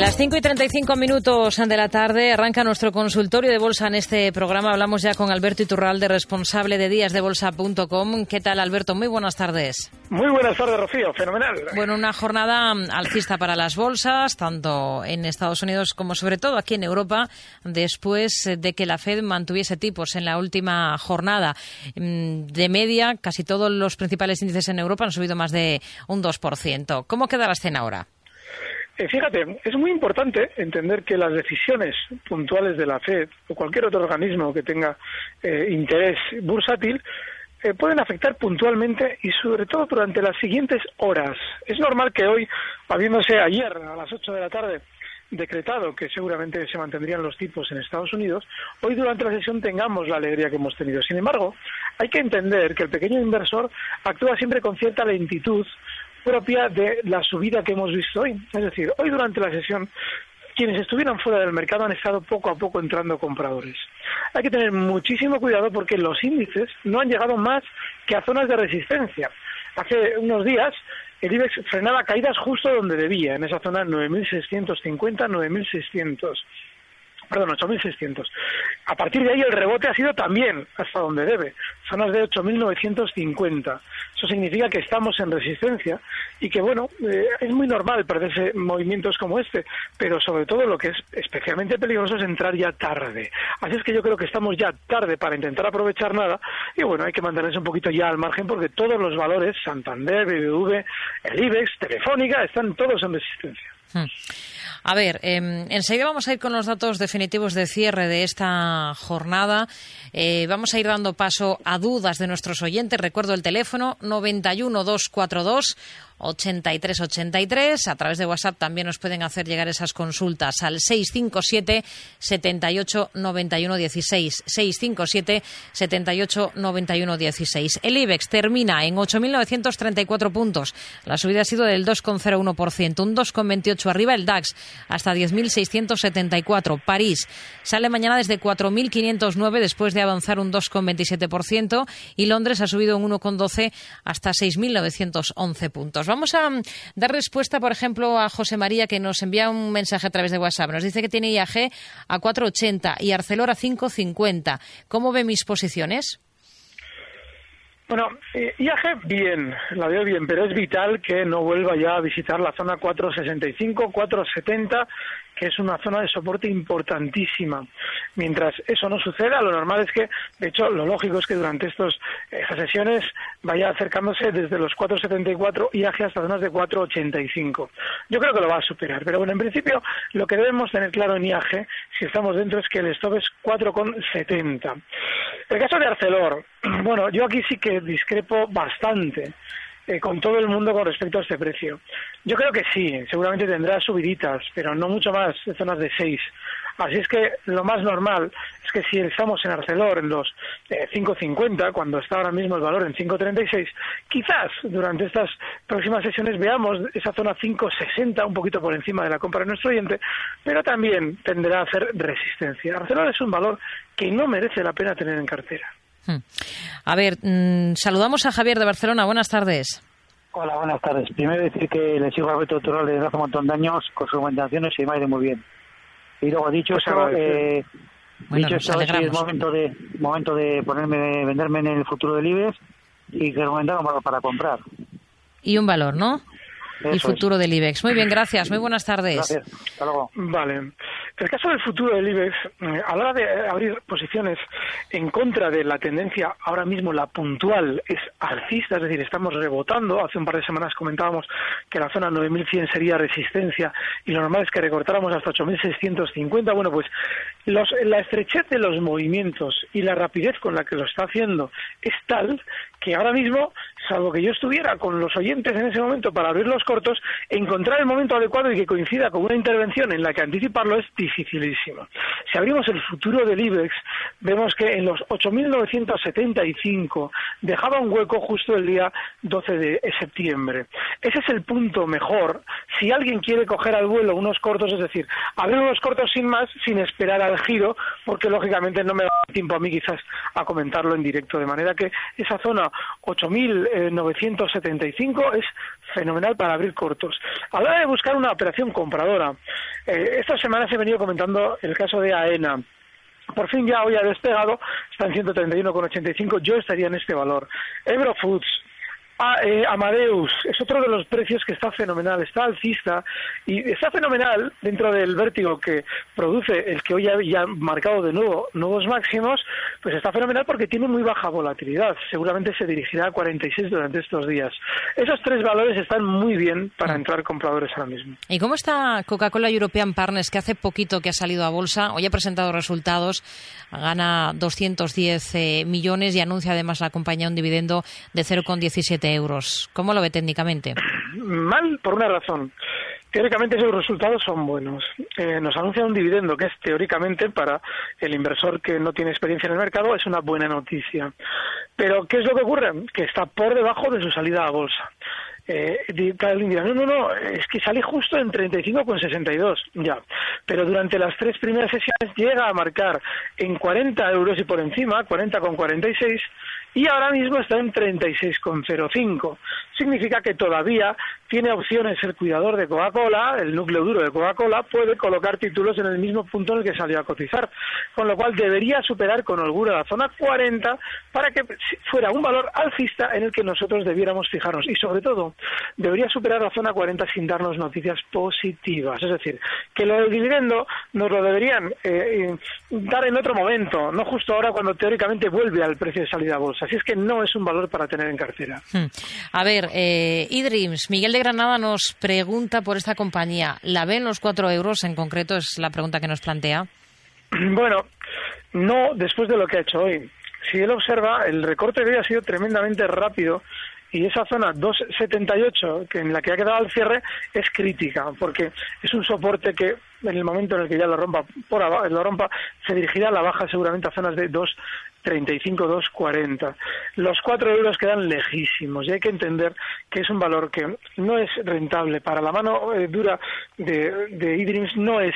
Las 5 y 35 minutos de la tarde arranca nuestro consultorio de bolsa en este programa. Hablamos ya con Alberto Iturralde, responsable de díasdebolsa.com. ¿Qué tal, Alberto? Muy buenas tardes. Muy buenas tardes, Rocío. Fenomenal. Bueno, una jornada alcista para las bolsas, tanto en Estados Unidos como sobre todo aquí en Europa, después de que la Fed mantuviese tipos en la última jornada. Mm, de media, casi todos los principales índices en Europa han subido más de un 2%. ¿Cómo queda la escena ahora? Eh, fíjate, es muy importante entender que las decisiones puntuales de la Fed o cualquier otro organismo que tenga eh, interés bursátil eh, pueden afectar puntualmente y sobre todo durante las siguientes horas. Es normal que hoy, habiéndose ayer a las 8 de la tarde decretado que seguramente se mantendrían los tipos en Estados Unidos, hoy durante la sesión tengamos la alegría que hemos tenido. Sin embargo, hay que entender que el pequeño inversor actúa siempre con cierta lentitud propia de la subida que hemos visto hoy. Es decir, hoy durante la sesión quienes estuvieran fuera del mercado han estado poco a poco entrando compradores. Hay que tener muchísimo cuidado porque los índices no han llegado más que a zonas de resistencia. Hace unos días el IBEX frenaba caídas justo donde debía, en esa zona 9.650, 9.600 perdón, 8.600. A partir de ahí el rebote ha sido también hasta donde debe, zonas de 8.950. Eso significa que estamos en resistencia y que, bueno, eh, es muy normal perderse movimientos como este, pero sobre todo lo que es especialmente peligroso es entrar ya tarde. Así es que yo creo que estamos ya tarde para intentar aprovechar nada y, bueno, hay que mantenerse un poquito ya al margen porque todos los valores, Santander, BBV, el IBEX, Telefónica, están todos en resistencia. A ver, eh, enseguida vamos a ir con los datos definitivos de cierre de esta jornada. Eh, vamos a ir dando paso a dudas de nuestros oyentes. Recuerdo el teléfono 91242 8383. A través de WhatsApp también nos pueden hacer llegar esas consultas al 657 78 91 16. 657 78 91 16. El IBEX termina en 8.934 puntos. La subida ha sido del 2,01%, un 2,28 arriba. El DAX hasta 10.674. París sale mañana desde 4.509 después de avanzar un 2,27% y Londres ha subido un 1,12 hasta 6.911 puntos. Vamos a dar respuesta, por ejemplo, a José María, que nos envía un mensaje a través de WhatsApp. Nos dice que tiene IAG a 4,80 y Arcelor a 5,50. ¿Cómo ve mis posiciones? Bueno, eh, IAG bien, la veo bien, pero es vital que no vuelva ya a visitar la zona 465, 470 que es una zona de soporte importantísima. Mientras eso no suceda, lo normal es que, de hecho, lo lógico es que durante estos, estas sesiones vaya acercándose desde los 4,74 y hasta zonas de 4,85. Yo creo que lo va a superar, pero bueno, en principio lo que debemos tener claro en IAG, si estamos dentro, es que el stop es 4,70. El caso de Arcelor, bueno, yo aquí sí que discrepo bastante. Eh, con todo el mundo con respecto a este precio. Yo creo que sí, seguramente tendrá subiditas, pero no mucho más zonas de 6. Así es que lo más normal es que si estamos en Arcelor en los 5.50, eh, cuando está ahora mismo el valor en 5.36, quizás durante estas próximas sesiones veamos esa zona 5.60 un poquito por encima de la compra de nuestro oyente, pero también tendrá a hacer resistencia. Arcelor es un valor que no merece la pena tener en cartera. Hmm. A ver, mm, saludamos a Javier de Barcelona. Buenas tardes. Hola, buenas tardes. Primero decir que le sigo a Alberto Turral desde hace un montón de años con sus recomendaciones y me ha ido muy bien. Y luego, dicho pues eso, eh, dicho eso, es momento de, momento de ponerme, venderme en el futuro del IBEX y que recomendar un para comprar. Y un valor, ¿no? el futuro del IBEX. Muy bien, gracias. Muy buenas tardes. Gracias. Hasta luego. Vale. El caso del futuro del IBEX, eh, a la hora de abrir posiciones en contra de la tendencia, ahora mismo la puntual es alcista, es decir, estamos rebotando. Hace un par de semanas comentábamos que la zona 9100 sería resistencia y lo normal es que recortáramos hasta 8650. Bueno, pues la estrechez de los movimientos y la rapidez con la que lo está haciendo es tal que ahora mismo, salvo que yo estuviera con los oyentes en ese momento para abrir los cortos, encontrar el momento adecuado y que coincida con una intervención en la que anticiparlo es dificilísimo. Si abrimos el futuro del IBEX, vemos que en los 8.975 dejaba un hueco justo el día 12 de septiembre. Ese es el punto mejor si alguien quiere coger al vuelo unos cortos, es decir, abrir unos cortos sin más, sin esperar al giro, porque lógicamente no me da tiempo a mí quizás a comentarlo en directo. De manera que esa zona 8.975 es fenomenal para abrir cortos. A la hora de buscar una operación compradora, eh, estas semanas he venido comentando el caso de AENA. Por fin ya hoy ha despegado, está en 131,85, yo estaría en este valor. Ebro Foods, Ah, eh, Amadeus es otro de los precios que está fenomenal, está alcista y está fenomenal dentro del vértigo que produce el que hoy ha, marcado de nuevo nuevos máximos, pues está fenomenal porque tiene muy baja volatilidad. Seguramente se dirigirá a 46 durante estos días. Esos tres valores están muy bien para entrar compradores ahora mismo. ¿Y cómo está Coca-Cola European Partners, que hace poquito que ha salido a bolsa, hoy ha presentado resultados, gana 210 eh, millones y anuncia además la compañía un dividendo de 0,17 euros. ¿Cómo lo ve técnicamente? Mal por una razón. Teóricamente esos resultados son buenos. Eh, nos anuncia un dividendo que es teóricamente para el inversor que no tiene experiencia en el mercado es una buena noticia. Pero ¿qué es lo que ocurre? Que está por debajo de su salida a bolsa. Eh, no, no, no, es que sale justo en 35,62, ya. Pero durante las tres primeras sesiones llega a marcar en 40 euros y por encima, 40,46, y ahora mismo está en 36,05. Significa que todavía tiene opciones el cuidador de Coca-Cola, el núcleo duro de Coca-Cola, puede colocar títulos en el mismo punto en el que salió a cotizar, con lo cual debería superar con holgura la zona 40 para que fuera un valor alcista en el que nosotros debiéramos fijarnos y sobre todo debería superar la zona 40 sin darnos noticias positivas, es decir, que lo del dividendo nos lo deberían eh, dar en otro momento, no justo ahora cuando teóricamente vuelve al precio de salida a bolsa. Así es que no es un valor para tener en cartera. Hmm. A ver, eh, eDreams, Miguel de Granada nos pregunta por esta compañía. ¿La ven los cuatro euros en concreto? Es la pregunta que nos plantea. Bueno, no después de lo que ha hecho hoy. Si él observa, el recorte de hoy ha sido tremendamente rápido y esa zona 278 que en la que ha quedado al cierre es crítica porque es un soporte que en el momento en el que ya lo rompa por abajo, lo rompa se dirigirá a la baja seguramente a zonas de 2 35,240. Los 4 euros quedan lejísimos y hay que entender que es un valor que no es rentable. Para la mano eh, dura de, de no es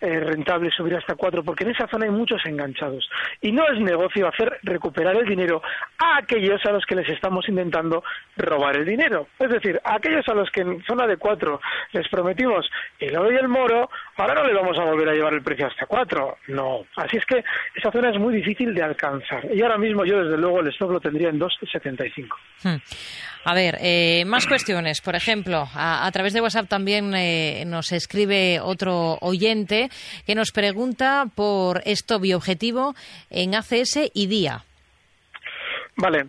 eh, rentable subir hasta 4 porque en esa zona hay muchos enganchados. Y no es negocio hacer recuperar el dinero a aquellos a los que les estamos intentando robar el dinero. Es decir, a aquellos a los que en zona de 4 les prometimos el oro y el moro, ahora no le vamos a volver a llevar el precio hasta 4. No. Así es que esa zona es muy difícil de alcanzar. Y ahora mismo yo, desde luego, el stock lo tendría en 2,75. Hmm. A ver, eh, más cuestiones. Por ejemplo, a, través de WhatsApp también eh, nos escribe otro oyente que nos pregunta por esto bioobjetivo en ACS y DIA. Vale.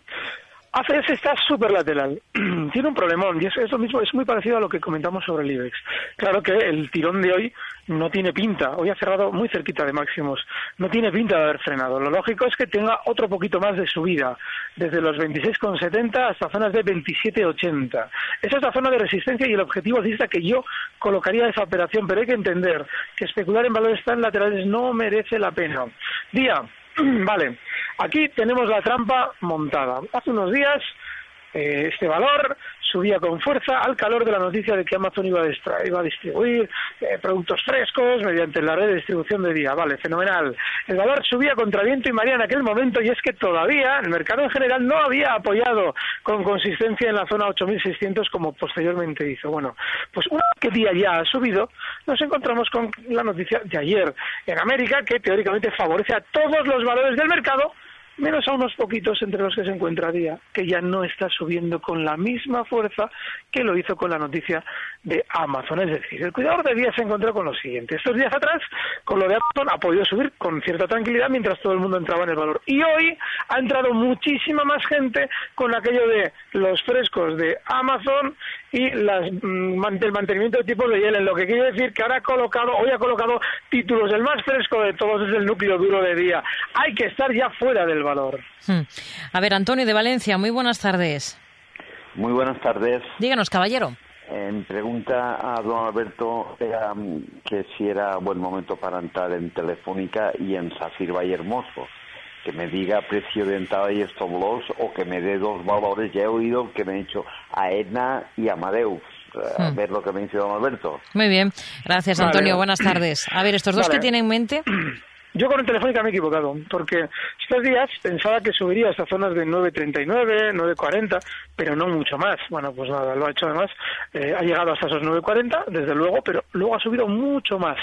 ACS está súper lateral. Tiene un problemón y es, lo mismo, es muy parecido a lo que comentamos sobre el IBEX. Claro que el tirón de hoy no tiene pinta. Hoy ha cerrado muy cerquita de máximos. No tiene pinta de haber frenado. Lo lógico es que tenga otro poquito más de subida, desde los 26,70 hasta zonas de 27,80. Esa es la zona de resistencia y el objetivo alcista que yo colocaría esa operación, pero hay que entender que especular en valores tan laterales no merece la pena. Día, vale. Aquí tenemos la trampa montada. Hace unos días eh, este valor subía con fuerza al calor de la noticia de que Amazon iba a, distribuir eh, productos frescos mediante la red de distribución de día. Vale, fenomenal. El valor subía contra viento y marea en aquel momento y es que todavía el mercado en general no había apoyado con consistencia en la zona 8600 como posteriormente hizo. Bueno, pues una vez que día ya ha subido, nos encontramos con la noticia de ayer en América que teóricamente favorece a todos los valores del mercado menos a unos poquitos entre los que se encuentra que ya no está subiendo con la misma fuerza que lo hizo con la noticia de Amazon. Es decir, el cuidador de días se encontró con lo siguiente. Estos días atrás, con lo de Amazon, ha podido subir con cierta tranquilidad mientras todo el mundo entraba en el valor. Y hoy ha entrado muchísima más gente con aquello de los frescos de Amazon y las, mm, el mantenimiento de tipos de Yellen. Lo que quiere decir que ahora ha colocado, hoy ha colocado títulos. El más fresco de todos es el núcleo duro de día. Hay que estar ya fuera del valor. Hmm. A ver, Antonio de Valencia, muy buenas tardes. Muy buenas tardes. Díganos, caballero. En pregunta a don Alberto que si era buen momento para entrar en Telefónica y en Safir Valle Hermoso. Que me diga precio de entrada y stop loss o que me dé dos valores. Ya he oído que me he dicho a Edna y a Amadeus. A hmm. ver lo que me dice don Alberto. Muy bien. Gracias, Antonio. Buenas tardes. A ver, estos dos que tiene en mente. Yo con el Telefónica me he equivocado, porque estos días pensaba que subiría hasta zonas de 9.39, 9.40, pero no mucho más. Bueno, pues nada, lo ha hecho además, eh, ha llegado hasta esos 9.40, desde luego, pero luego ha subido mucho más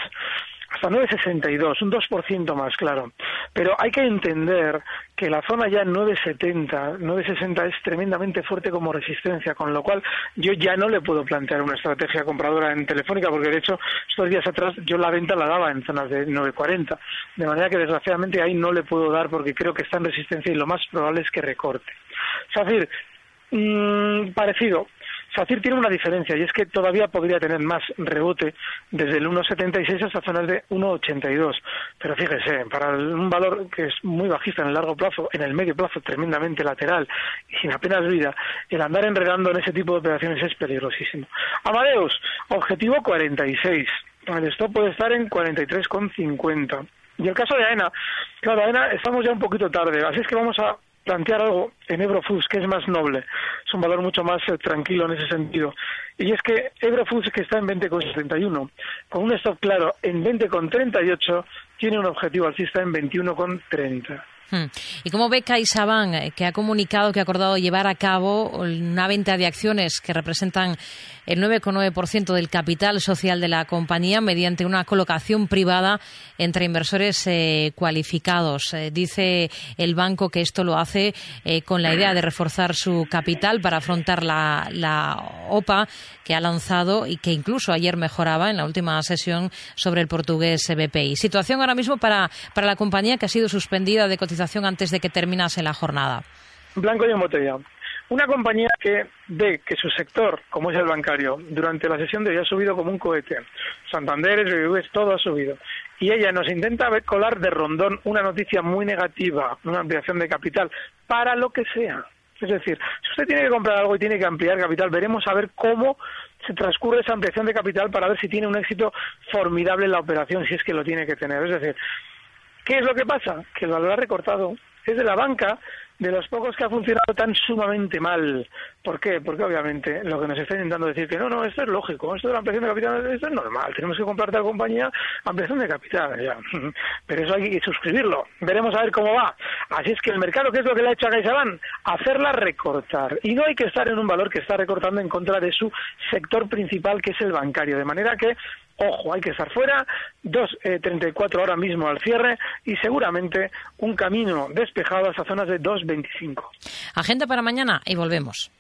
hasta 9,62, un 2% más, claro. Pero hay que entender que la zona ya 9,70, 9,60 es tremendamente fuerte como resistencia, con lo cual yo ya no le puedo plantear una estrategia compradora en Telefónica, porque de hecho estos días atrás yo la venta la daba en zonas de 9,40. De manera que desgraciadamente ahí no le puedo dar porque creo que está en resistencia y lo más probable es que recorte. Es decir, mmm, parecido. SACIR tiene una diferencia y es que todavía podría tener más rebote desde el 1,76 hasta zonas de 1,82. Pero fíjese, para un valor que es muy bajista en el largo plazo, en el medio plazo tremendamente lateral y sin apenas vida, el andar enredando en ese tipo de operaciones es peligrosísimo. Amadeus, objetivo 46. El stop puede estar en 43,50. Y el caso de AENA, claro, AENA estamos ya un poquito tarde, así es que vamos a plantear algo en Eurofoods que es más noble, es un valor mucho más eh, tranquilo en ese sentido. Y es que Eurofoods que está en 20,71, con un stop claro en 20,38, tiene un objetivo alcista en 21,30. Hmm. ¿Y cómo ve CaixaBank, eh, que ha comunicado que ha acordado llevar a cabo una venta de acciones que representan el 9,9% del capital social de la compañía mediante una colocación privada entre inversores eh, cualificados? Eh, dice el banco que esto lo hace con la idea de reforzar su capital para afrontar la, OPA que ha lanzado y que incluso ayer mejoraba en la última sesión sobre el portugués BPI. Situación ahora mismo para, para la compañía que ha sido suspendida de cotización antes de que terminase la jornada? Blanco y en botella. Una compañía que ve que su sector, como es el bancario, durante la sesión de hoy ha subido como un cohete. Santander, BBV, todo ha subido. Y ella nos intenta colar de rondón una noticia muy negativa, una ampliación de capital, para lo que sea. Es decir, si usted tiene que comprar algo y tiene que ampliar capital, veremos a ver cómo se transcurre esa ampliación de capital para ver si tiene un éxito formidable en la operación, si es que lo tiene que tener. Es decir, ¿Qué es lo que pasa? Que el valor ha recortado. Es de la banca de los pocos que ha funcionado tan sumamente mal. ¿Por qué? Porque obviamente lo que nos está intentando decir que no, no, esto es lógico, esto de la ampliación de capital, esto es normal, tenemos que comprar tal compañía, ampliación de capital, ya. Pero eso hay que suscribirlo. Veremos a ver cómo va. Así es que el mercado, ¿qué es lo que le ha hecho a CaixaBank? Hacerla recortar. Y no hay que estar en un valor que está recortando en contra de su sector principal, que es el bancario. De manera que ojo, hay que estar fuera, 2.34 eh, ahora mismo al cierre y seguramente un camino despejado hasta zonas de 2.25. Agenda para mañana y volvemos.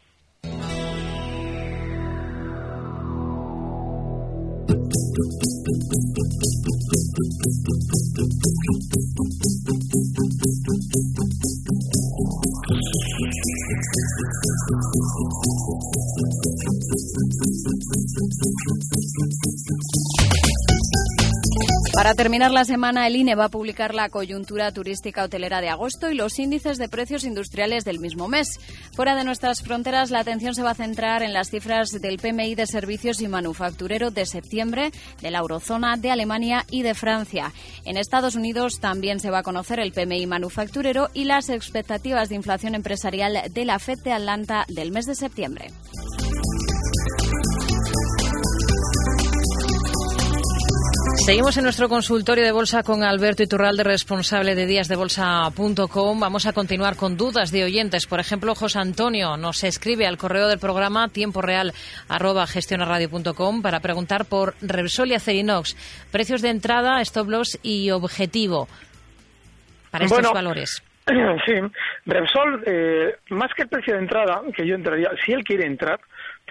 Para terminar la semana, el INE va a publicar la coyuntura turística hotelera de agosto y los índices de precios industriales del mismo mes. Fuera de nuestras fronteras, la atención se va a centrar en las cifras del PMI de servicios y manufacturero de septiembre, de la eurozona, de Alemania y de Francia. En Estados Unidos también se va a conocer el PMI manufacturero y las expectativas de inflación empresarial de la FED de Atlanta del mes de septiembre. Seguimos en nuestro consultorio de bolsa con Alberto Iturralde, responsable de díasdebolsa.com. Vamos a continuar con dudas de oyentes. Por ejemplo, José Antonio nos escribe al correo del programa tiempo real arroba para preguntar por Repsol y Acerinox, precios de entrada, stop loss y objetivo para estos valores. Sí, Repsol, eh, más que el precio de entrada, que yo entraría, si él quiere entrar,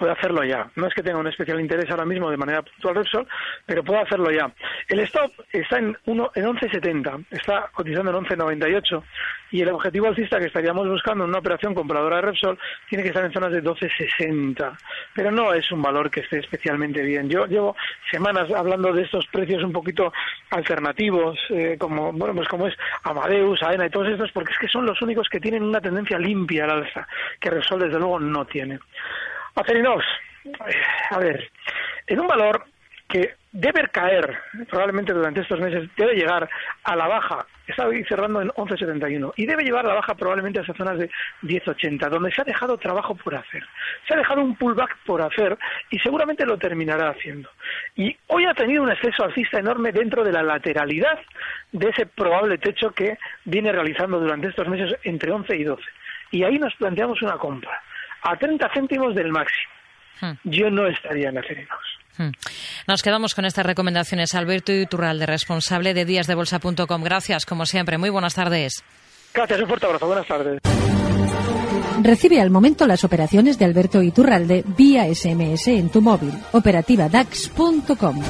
puede hacerlo ya. No es que tenga un especial interés ahora mismo de manera puntual Repsol, pero puede hacerlo ya. El stop está en, uno, en 11.70, está cotizando en 11.98 y el objetivo alcista que estaríamos buscando en una operación compradora de Repsol tiene que estar en zonas de 12.60, pero no es un valor que esté especialmente bien. Yo llevo semanas hablando de estos precios un poquito alternativos, eh, como bueno pues como es Amadeus, AENA y todos estos, porque es que son los únicos que tienen una tendencia limpia al alza, que Repsol desde luego no tiene. Acerinos, a ver, en un valor que debe caer probablemente durante estos meses, debe llegar a la baja, está hoy cerrando en 11.71, y debe llevar a la baja probablemente a esas zonas de 10.80, donde se ha dejado trabajo por hacer. Se ha dejado un pullback por hacer y seguramente lo terminará haciendo. Y hoy ha tenido un exceso alcista enorme dentro de la lateralidad de ese probable techo que viene realizando durante estos meses entre 11 y 12. Y ahí nos planteamos una compra a 30 céntimos del máximo. Hmm. Yo no estaría en acerinos. Hmm. Nos quedamos con estas recomendaciones. Alberto Iturralde, responsable de díasdebolsa.com. Gracias, como siempre. Muy buenas tardes. Gracias, un fuerte abrazo. Buenas tardes. Recibe al momento las operaciones de Alberto Iturralde vía SMS en tu móvil. Operativa DAX.com.